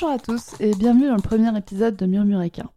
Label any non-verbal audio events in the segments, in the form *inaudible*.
Bonjour à tous et bienvenue dans le premier épisode de Murmuréquin.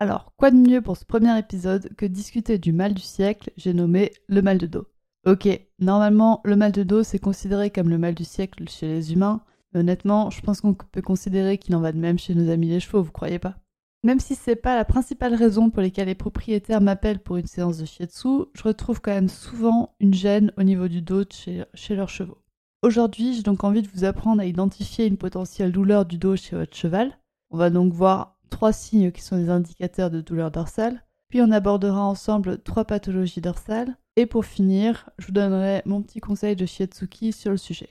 Alors, quoi de mieux pour ce premier épisode que discuter du mal du siècle, j'ai nommé le mal de dos. Ok, normalement, le mal de dos c'est considéré comme le mal du siècle chez les humains, mais honnêtement, je pense qu'on peut considérer qu'il en va de même chez nos amis les chevaux, vous croyez pas? Même si c'est pas la principale raison pour laquelle les propriétaires m'appellent pour une séance de shiatsu, je retrouve quand même souvent une gêne au niveau du dos chez, chez leurs chevaux. Aujourd'hui, j'ai donc envie de vous apprendre à identifier une potentielle douleur du dos chez votre cheval. On va donc voir trois signes qui sont des indicateurs de douleur dorsale. Puis on abordera ensemble trois pathologies dorsales. Et pour finir, je vous donnerai mon petit conseil de Shiatsuki sur le sujet.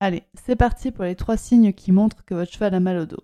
Allez, c'est parti pour les trois signes qui montrent que votre cheval a mal au dos.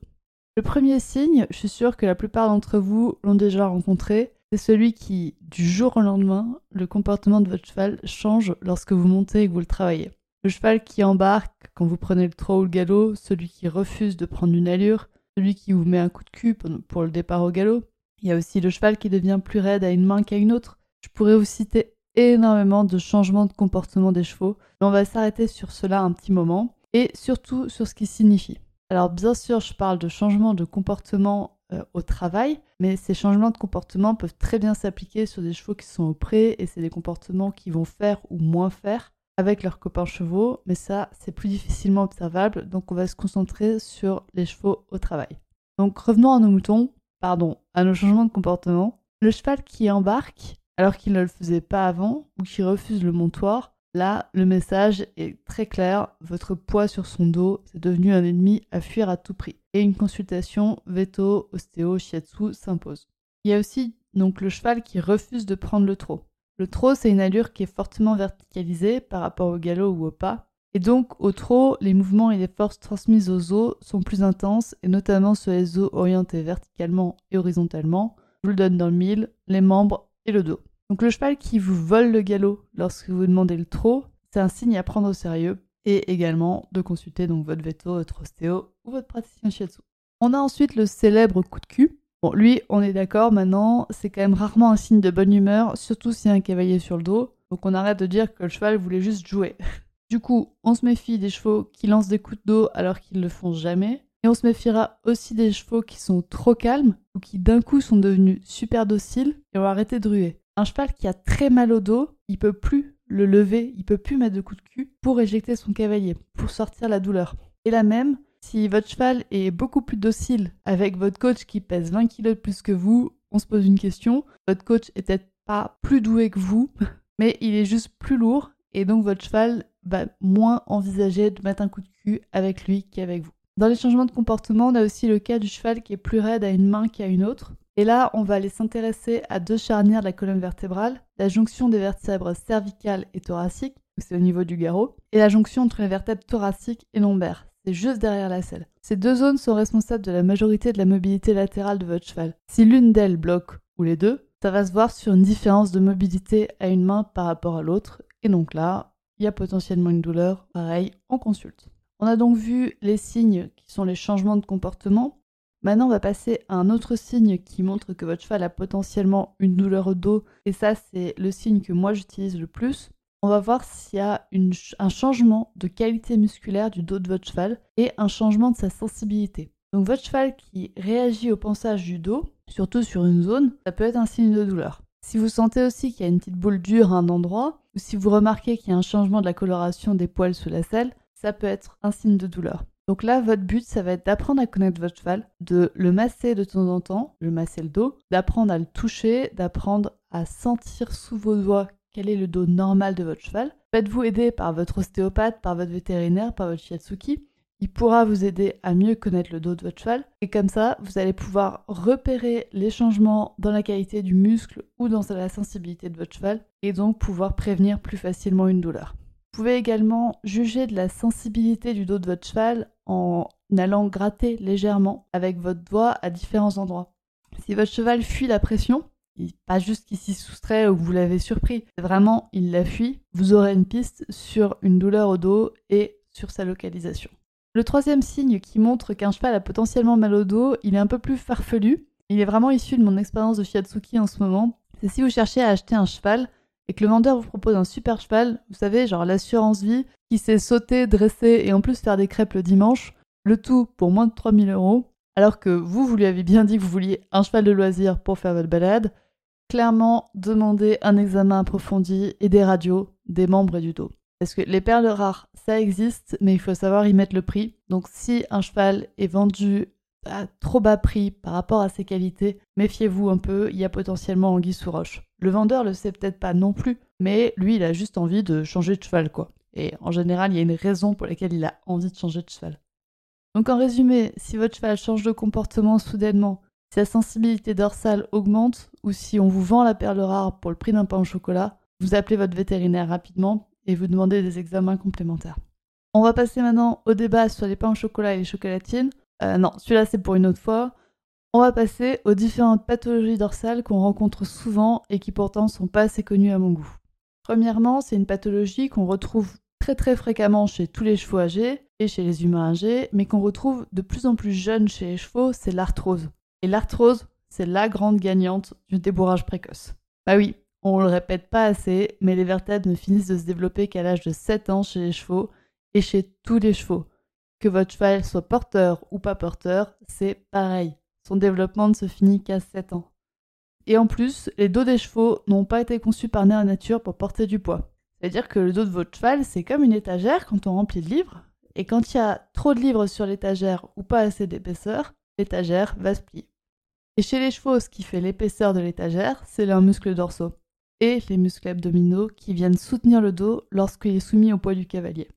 Le premier signe, je suis sûre que la plupart d'entre vous l'ont déjà rencontré, c'est celui qui, du jour au lendemain, le comportement de votre cheval change lorsque vous montez et que vous le travaillez. Le cheval qui embarque quand vous prenez le trot ou le galop, celui qui refuse de prendre une allure, celui qui vous met un coup de cul pour le départ au galop. Il y a aussi le cheval qui devient plus raide à une main qu'à une autre. Je pourrais vous citer énormément de changements de comportement des chevaux, mais on va s'arrêter sur cela un petit moment, et surtout sur ce qui signifie. Alors bien sûr, je parle de changements de comportement euh, au travail, mais ces changements de comportement peuvent très bien s'appliquer sur des chevaux qui sont au pré, et c'est des comportements qui vont faire ou moins faire avec leurs copains chevaux, mais ça, c'est plus difficilement observable, donc on va se concentrer sur les chevaux au travail. Donc revenons à nos moutons, pardon, à nos changements de comportement. Le cheval qui embarque alors qu'il ne le faisait pas avant ou qui refuse le montoir, là, le message est très clair, votre poids sur son dos, c'est devenu un ennemi à fuir à tout prix. Et une consultation veto, ostéo, shiatsu s'impose. Il y a aussi donc le cheval qui refuse de prendre le trot. Le trot, c'est une allure qui est fortement verticalisée par rapport au galop ou au pas. Et donc, au trot, les mouvements et les forces transmises aux os sont plus intenses, et notamment sur les os orientés verticalement et horizontalement. Je vous le donne dans le mille, les membres et le dos. Donc le cheval qui vous vole le galop lorsque vous demandez le trot, c'est un signe à prendre au sérieux, et également de consulter votre veto, votre ostéo ou votre praticien shiatsu. On a ensuite le célèbre coup de cul, Bon, lui, on est d'accord maintenant, c'est quand même rarement un signe de bonne humeur, surtout s'il y a un cavalier sur le dos. Donc on arrête de dire que le cheval voulait juste jouer. *laughs* du coup, on se méfie des chevaux qui lancent des coups de dos alors qu'ils ne le font jamais. Et on se méfiera aussi des chevaux qui sont trop calmes ou qui d'un coup sont devenus super dociles et ont arrêté de ruer. Un cheval qui a très mal au dos, il peut plus le lever, il peut plus mettre de coups de cul pour éjecter son cavalier, pour sortir la douleur. Et la même, si votre cheval est beaucoup plus docile avec votre coach qui pèse 20 kg de plus que vous, on se pose une question. Votre coach est peut-être pas plus doué que vous, *laughs* mais il est juste plus lourd et donc votre cheval va moins envisager de mettre un coup de cul avec lui qu'avec vous. Dans les changements de comportement, on a aussi le cas du cheval qui est plus raide à une main qu'à une autre. Et là, on va aller s'intéresser à deux charnières de la colonne vertébrale, la jonction des vertèbres cervicales et thoraciques, c'est au niveau du garrot, et la jonction entre les vertèbres thoraciques et lombaires, c'est juste derrière la selle. Ces deux zones sont responsables de la majorité de la mobilité latérale de votre cheval. Si l'une d'elles bloque, ou les deux, ça va se voir sur une différence de mobilité à une main par rapport à l'autre, et donc là, il y a potentiellement une douleur, pareil, on consulte. On a donc vu les signes qui sont les changements de comportement. Maintenant, on va passer à un autre signe qui montre que votre cheval a potentiellement une douleur au dos, et ça, c'est le signe que moi j'utilise le plus on va voir s'il y a un changement de qualité musculaire du dos de votre cheval et un changement de sa sensibilité. Donc votre cheval qui réagit au pansage du dos, surtout sur une zone, ça peut être un signe de douleur. Si vous sentez aussi qu'il y a une petite boule dure à un endroit, ou si vous remarquez qu'il y a un changement de la coloration des poils sous la selle, ça peut être un signe de douleur. Donc là, votre but, ça va être d'apprendre à connaître votre cheval, de le masser de temps en temps, le masser le dos, d'apprendre à le toucher, d'apprendre à sentir sous vos doigts quel est le dos normal de votre cheval? Faites-vous aider par votre ostéopathe, par votre vétérinaire, par votre shiatsuki. Il pourra vous aider à mieux connaître le dos de votre cheval. Et comme ça, vous allez pouvoir repérer les changements dans la qualité du muscle ou dans la sensibilité de votre cheval et donc pouvoir prévenir plus facilement une douleur. Vous pouvez également juger de la sensibilité du dos de votre cheval en allant gratter légèrement avec votre doigt à différents endroits. Si votre cheval fuit la pression, pas juste qu'il s'y soustrait ou que vous l'avez surpris, vraiment il la fuit, vous aurez une piste sur une douleur au dos et sur sa localisation. Le troisième signe qui montre qu'un cheval a potentiellement mal au dos, il est un peu plus farfelu. Il est vraiment issu de mon expérience de Shiatsuki en ce moment. C'est si vous cherchez à acheter un cheval et que le vendeur vous propose un super cheval, vous savez, genre l'assurance vie, qui sait sauter, dresser et en plus faire des crêpes le dimanche, le tout pour moins de 3000 euros, alors que vous, vous lui avez bien dit que vous vouliez un cheval de loisir pour faire votre balade, clairement demandez un examen approfondi et des radios des membres et du dos. Parce que les perles rares, ça existe, mais il faut savoir y mettre le prix. Donc si un cheval est vendu à trop bas prix par rapport à ses qualités, méfiez-vous un peu, il y a potentiellement anguille sous roche. Le vendeur le sait peut-être pas non plus, mais lui il a juste envie de changer de cheval quoi. Et en général, il y a une raison pour laquelle il a envie de changer de cheval. Donc en résumé, si votre cheval change de comportement soudainement, si sa sensibilité dorsale augmente ou si on vous vend la perle rare pour le prix d'un pain au chocolat, vous appelez votre vétérinaire rapidement et vous demandez des examens complémentaires. On va passer maintenant au débat sur les pains au chocolat et les chocolatines. Euh, non, celui-là c'est pour une autre fois. On va passer aux différentes pathologies dorsales qu'on rencontre souvent et qui pourtant sont pas assez connues à mon goût. Premièrement, c'est une pathologie qu'on retrouve très très fréquemment chez tous les chevaux âgés et chez les humains âgés, mais qu'on retrouve de plus en plus jeune chez les chevaux, c'est l'arthrose. Et l'arthrose, c'est la grande gagnante du débourrage précoce. Bah oui, on le répète pas assez, mais les vertèbres ne finissent de se développer qu'à l'âge de 7 ans chez les chevaux et chez tous les chevaux. Que votre cheval soit porteur ou pas porteur, c'est pareil. Son développement ne se finit qu'à 7 ans. Et en plus, les dos des chevaux n'ont pas été conçus par nature pour porter du poids. C'est-à-dire que le dos de votre cheval, c'est comme une étagère quand on remplit de livres, et quand il y a trop de livres sur l'étagère ou pas assez d'épaisseur, l'étagère va se plier. Et chez les chevaux, ce qui fait l'épaisseur de l'étagère, c'est leurs muscles dorsaux et les muscles abdominaux qui viennent soutenir le dos lorsqu'il est soumis au poids du cavalier.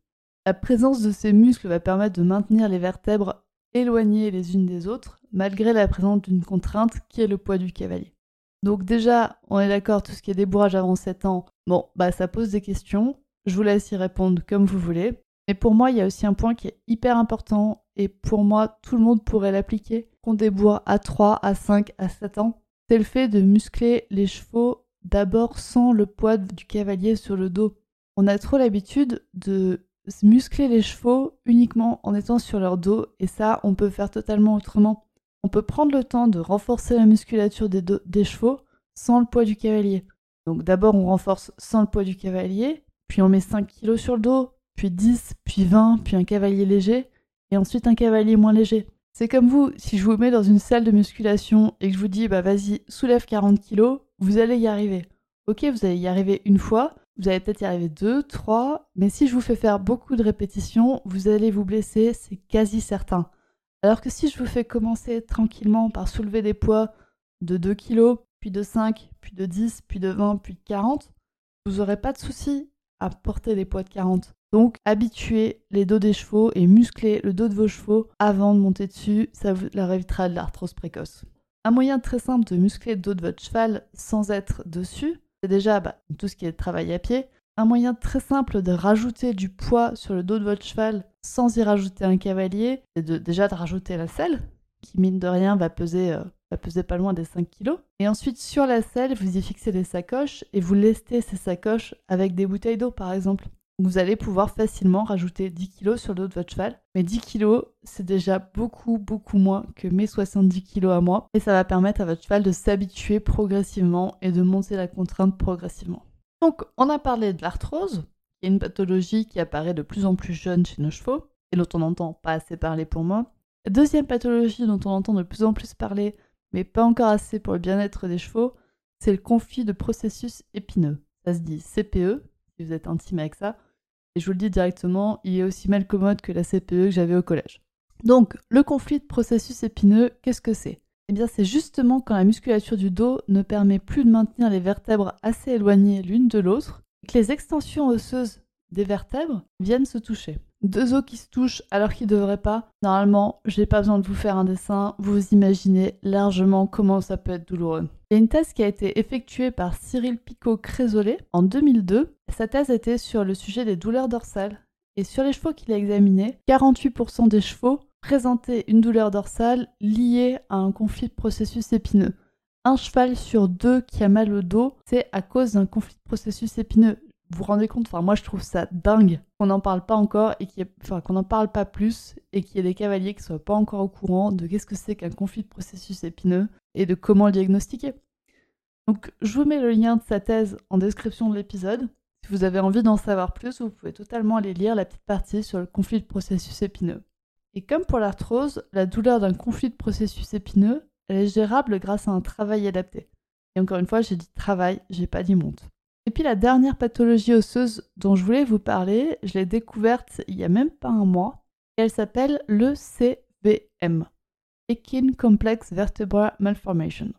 La présence de ces muscles va permettre de maintenir les vertèbres éloignées les unes des autres, malgré la présence d'une contrainte qui est le poids du cavalier. Donc déjà, on est d'accord, tout ce qui est débourrage avant 7 ans, bon, bah ça pose des questions, je vous laisse y répondre comme vous voulez. Mais pour moi, il y a aussi un point qui est hyper important, et pour moi, tout le monde pourrait l'appliquer, qu'on débourre à 3, à 5, à 7 ans, c'est le fait de muscler les chevaux d'abord sans le poids du cavalier sur le dos. On a trop l'habitude de muscler les chevaux uniquement en étant sur leur dos et ça on peut faire totalement autrement. On peut prendre le temps de renforcer la musculature des, chevaux sans le poids du cavalier. Donc d'abord on renforce sans le poids du cavalier, puis on met 5 kg sur le dos, puis 10, puis 20, puis un cavalier léger, et ensuite un cavalier moins léger. C'est comme vous, si je vous mets dans une salle de musculation et que je vous dis bah vas-y soulève 40 kg, vous allez y arriver. Ok, vous allez y arriver une fois, vous allez peut-être y arriver deux, trois, mais si je vous fais faire beaucoup de répétitions, vous allez vous blesser, c'est quasi certain. Alors que si je vous fais commencer tranquillement par soulever des poids de 2 kg, puis de 5, puis de 10, puis de 20, puis de 40, vous n'aurez pas de souci à porter des poids de 40. Donc habituez les dos des chevaux et musclez le dos de vos chevaux avant de monter dessus, ça vous leur évitera de l'arthrose précoce. Un moyen très simple de muscler le dos de votre cheval sans être dessus, c'est déjà bah, tout ce qui est travail à pied. Un moyen très simple de rajouter du poids sur le dos de votre cheval sans y rajouter un cavalier, c'est déjà de rajouter la selle, qui mine de rien va peser, euh, va peser pas loin des 5 kg. Et ensuite sur la selle, vous y fixez des sacoches et vous lestez ces sacoches avec des bouteilles d'eau par exemple vous allez pouvoir facilement rajouter 10 kg sur le dos de votre cheval. Mais 10 kg, c'est déjà beaucoup, beaucoup moins que mes 70 kg à moi. Et ça va permettre à votre cheval de s'habituer progressivement et de monter la contrainte progressivement. Donc, on a parlé de l'arthrose, qui est une pathologie qui apparaît de plus en plus jeune chez nos chevaux, et dont on n'entend pas assez parler pour moi. Deuxième pathologie dont on entend de plus en plus parler, mais pas encore assez pour le bien-être des chevaux, c'est le conflit de processus épineux. Ça se dit CPE, si vous êtes intime avec ça. Et je vous le dis directement, il est aussi mal commode que la CPE que j'avais au collège. Donc, le conflit de processus épineux, qu'est-ce que c'est? Eh c'est justement quand la musculature du dos ne permet plus de maintenir les vertèbres assez éloignées l'une de l'autre, que les extensions osseuses des vertèbres viennent se toucher. Deux os qui se touchent alors qu'ils ne devraient pas. Normalement, j'ai pas besoin de vous faire un dessin, vous imaginez largement comment ça peut être douloureux. Il y a une thèse qui a été effectuée par Cyril Picot-Crésolé en 2002. Sa thèse était sur le sujet des douleurs dorsales. Et sur les chevaux qu'il a examinés, 48% des chevaux présenter une douleur dorsale liée à un conflit de processus épineux. Un cheval sur deux qui a mal au dos, c'est à cause d'un conflit de processus épineux. Vous vous rendez compte Enfin, moi, je trouve ça dingue qu'on n'en parle pas encore et qu'on n'en parle pas plus et qu'il y ait des cavaliers qui soient pas encore au courant de qu'est-ce que c'est qu'un conflit de processus épineux et de comment le diagnostiquer. Donc, je vous mets le lien de sa thèse en description de l'épisode. Si vous avez envie d'en savoir plus, vous pouvez totalement aller lire la petite partie sur le conflit de processus épineux. Et comme pour l'arthrose, la douleur d'un conflit de processus épineux, elle est gérable grâce à un travail adapté. Et encore une fois, j'ai dit travail, j'ai pas dit monte. Et puis la dernière pathologie osseuse dont je voulais vous parler, je l'ai découverte il y a même pas un mois, et elle s'appelle le CVM, Ekin Complex Vertebral Malformation.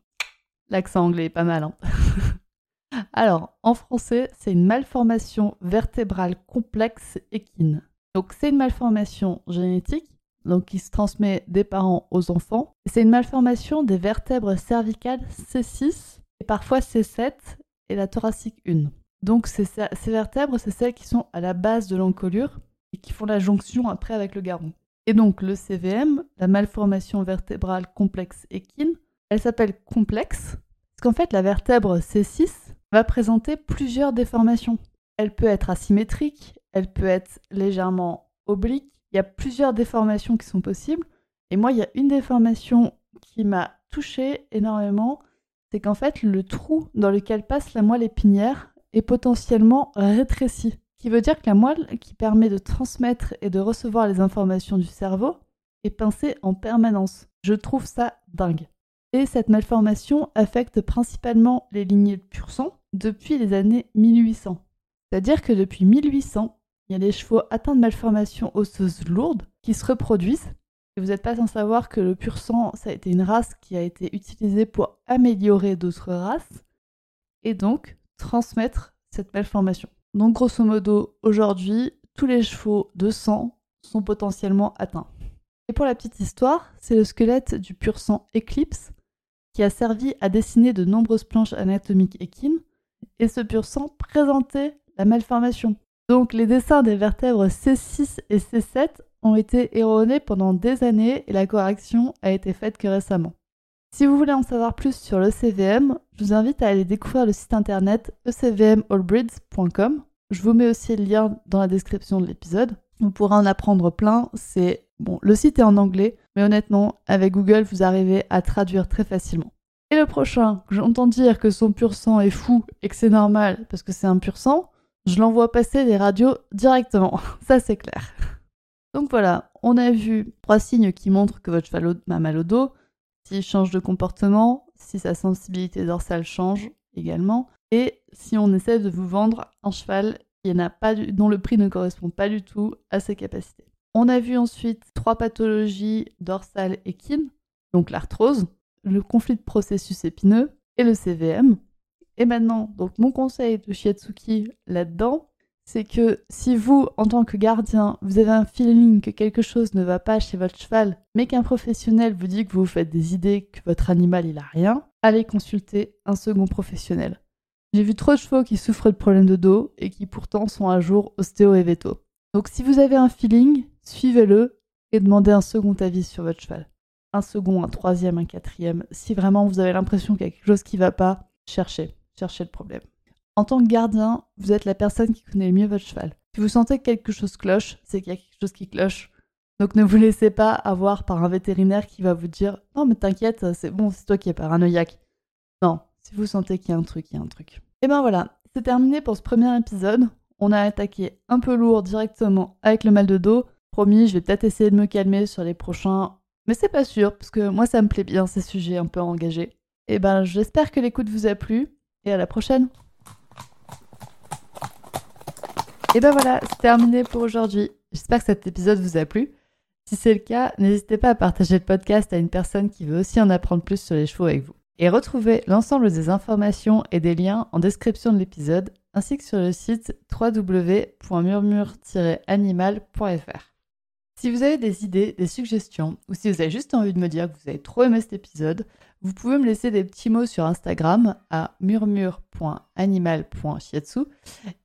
L'accent anglais est pas mal, hein *laughs* Alors, en français, c'est une malformation vertébrale complexe équine. Donc, c'est une malformation génétique donc qui se transmet des parents aux enfants. C'est une malformation des vertèbres cervicales C6 et parfois C7 et la thoracique 1. Donc ces, vertèbres, c'est celles qui sont à la base de l'encolure et qui font la jonction après avec le garrot. Et donc le CVM, la malformation vertébrale complexe équine, elle s'appelle complexe parce qu'en fait la vertèbre C6 va présenter plusieurs déformations. Elle peut être asymétrique, elle peut être légèrement oblique, il y a plusieurs déformations qui sont possibles. Et moi, il y a une déformation qui m'a touchée énormément, c'est qu'en fait, le trou dans lequel passe la moelle épinière est potentiellement rétréci. Qui veut dire que la moelle qui permet de transmettre et de recevoir les informations du cerveau est pincée en permanence. Je trouve ça dingue. Et cette malformation affecte principalement les lignées de pur sang depuis les années 1800. C'est-à-dire que depuis 1800, il y a des chevaux atteints de malformations osseuses lourdes qui se reproduisent. Et vous n'êtes pas sans savoir que le pur sang, ça a été une race qui a été utilisée pour améliorer d'autres races et donc transmettre cette malformation. Donc grosso modo, aujourd'hui, tous les chevaux de sang sont potentiellement atteints. Et pour la petite histoire, c'est le squelette du pur sang Eclipse qui a servi à dessiner de nombreuses planches anatomiques équines, et ce pur sang présentait la malformation. Donc les dessins des vertèbres C6 et C7 ont été erronés pendant des années et la correction a été faite que récemment. Si vous voulez en savoir plus sur l'ECVM, je vous invite à aller découvrir le site internet ecvmallbreeds.com. Je vous mets aussi le lien dans la description de l'épisode. Vous pourrez en apprendre plein. C'est bon, le site est en anglais, mais honnêtement, avec Google, vous arrivez à traduire très facilement. Et le prochain, j'entends dire que son pur sang est fou et que c'est normal parce que c'est un pur sang, je l'envoie passer les radios directement. *laughs* Ça, c'est clair. Donc voilà, on a vu trois signes qui montrent que votre cheval a mal au dos, s'il change de comportement, si sa sensibilité dorsale change également, et si on essaie de vous vendre un cheval dont le prix ne correspond pas du tout à ses capacités. On a vu ensuite trois pathologies dorsales équines, donc l'arthrose, le conflit de processus épineux et le CVM. Et maintenant, donc mon conseil de Shiatsuki là-dedans, c'est que si vous, en tant que gardien, vous avez un feeling que quelque chose ne va pas chez votre cheval, mais qu'un professionnel vous dit que vous vous faites des idées, que votre animal il a rien, allez consulter un second professionnel. J'ai vu trop de chevaux qui souffrent de problèmes de dos et qui pourtant sont à jour ostéo et veto. Donc si vous avez un feeling, suivez-le et demandez un second avis sur votre cheval. Un second, un troisième, un quatrième. Si vraiment vous avez l'impression qu'il y a quelque chose qui ne va pas, cherchez cherchez le problème. En tant que gardien, vous êtes la personne qui connaît le mieux votre cheval. Si vous sentez que quelque chose cloche, c'est qu'il y a quelque chose qui cloche. Donc ne vous laissez pas avoir par un vétérinaire qui va vous dire Non, mais t'inquiète, c'est bon, c'est toi qui es paranoïaque. Non, si vous sentez qu'il y a un truc, il y a un truc. Et ben voilà, c'est terminé pour ce premier épisode. On a attaqué un peu lourd directement avec le mal de dos. Promis, je vais peut-être essayer de me calmer sur les prochains. Mais c'est pas sûr, parce que moi ça me plaît bien ces sujets un peu engagés. Et ben j'espère que l'écoute vous a plu et à la prochaine. Et ben voilà, c'est terminé pour aujourd'hui. J'espère que cet épisode vous a plu. Si c'est le cas, n'hésitez pas à partager le podcast à une personne qui veut aussi en apprendre plus sur les chevaux avec vous. Et retrouvez l'ensemble des informations et des liens en description de l'épisode, ainsi que sur le site www.murmure-animal.fr. Si vous avez des idées, des suggestions, ou si vous avez juste envie de me dire que vous avez trop aimé cet épisode, vous pouvez me laisser des petits mots sur Instagram à murmure.animal.shiatsu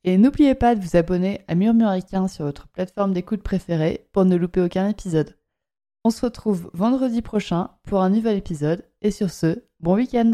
et n'oubliez pas de vous abonner à Murmuricain sur votre plateforme d'écoute préférée pour ne louper aucun épisode. On se retrouve vendredi prochain pour un nouvel épisode. Et sur ce, bon week-end